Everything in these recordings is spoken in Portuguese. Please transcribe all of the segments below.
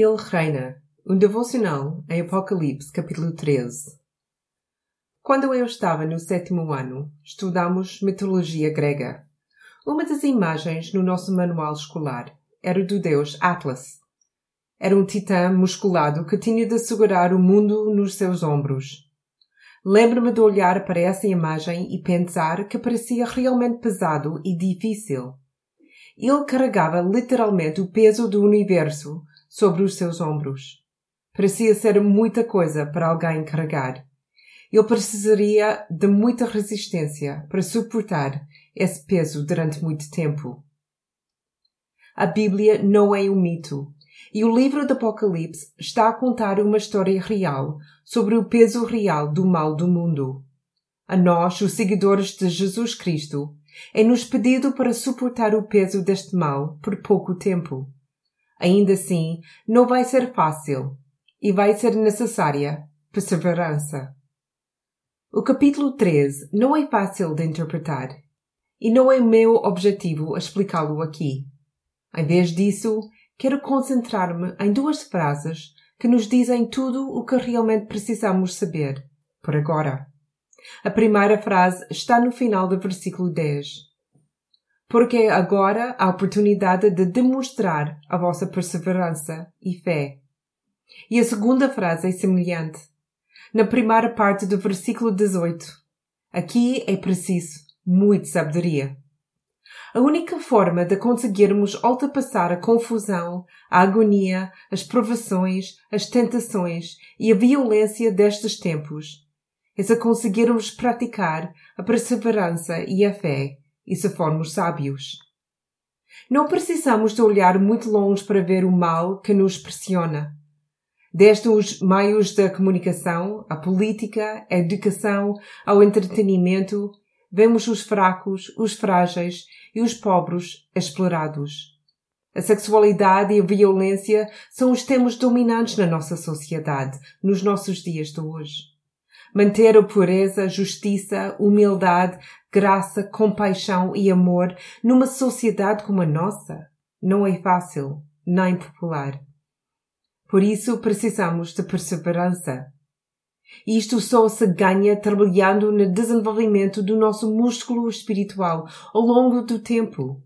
Ele reina. Um devocional em Apocalipse, capítulo 13. Quando eu estava no sétimo ano, estudamos mitologia grega. Uma das imagens no nosso manual escolar era do deus Atlas. Era um titã musculado que tinha de segurar o mundo nos seus ombros. Lembro-me de olhar para essa imagem e pensar que parecia realmente pesado e difícil. Ele carregava literalmente o peso do universo sobre os seus ombros. Parecia ser muita coisa para alguém carregar. Ele precisaria de muita resistência para suportar esse peso durante muito tempo. A Bíblia não é um mito, e o livro do Apocalipse está a contar uma história real sobre o peso real do mal do mundo. A nós, os seguidores de Jesus Cristo, é-nos pedido para suportar o peso deste mal por pouco tempo. Ainda assim, não vai ser fácil e vai ser necessária perseverança. O capítulo 13 não é fácil de interpretar e não é meu objetivo explicá-lo aqui. Em vez disso, quero concentrar-me em duas frases que nos dizem tudo o que realmente precisamos saber, por agora. A primeira frase está no final do versículo 10 porque agora a oportunidade de demonstrar a vossa perseverança e fé. E a segunda frase é semelhante. Na primeira parte do versículo 18. Aqui é preciso muito sabedoria. A única forma de conseguirmos ultrapassar a confusão, a agonia, as provações, as tentações e a violência destes tempos é se conseguirmos praticar a perseverança e a fé e se formos sábios. Não precisamos de olhar muito longe para ver o mal que nos pressiona. Desde os meios da comunicação, a política, a educação, ao entretenimento, vemos os fracos, os frágeis e os pobres explorados. A sexualidade e a violência são os temas dominantes na nossa sociedade, nos nossos dias de hoje. Manter a pureza, justiça, humildade, graça, compaixão e amor numa sociedade como a nossa não é fácil, nem popular. Por isso precisamos de perseverança. Isto só se ganha trabalhando no desenvolvimento do nosso músculo espiritual ao longo do tempo.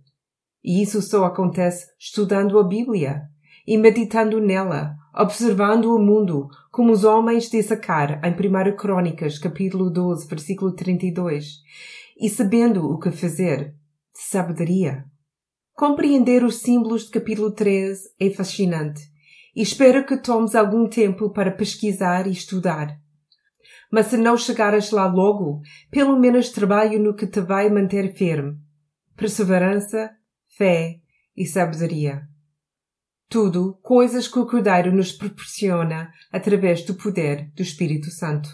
E isso só acontece estudando a Bíblia e meditando nela, observando o mundo, como os homens de Sacar em 1 Crônicas, capítulo 12, versículo 32, e sabendo o que fazer, sabedoria. Compreender os símbolos de capítulo 13 é fascinante e espero que tomes algum tempo para pesquisar e estudar. Mas se não chegares lá logo, pelo menos trabalhe no que te vai manter firme. Perseverança, fé e sabedoria. Tudo coisas que o Cordeiro nos proporciona através do poder do Espírito Santo.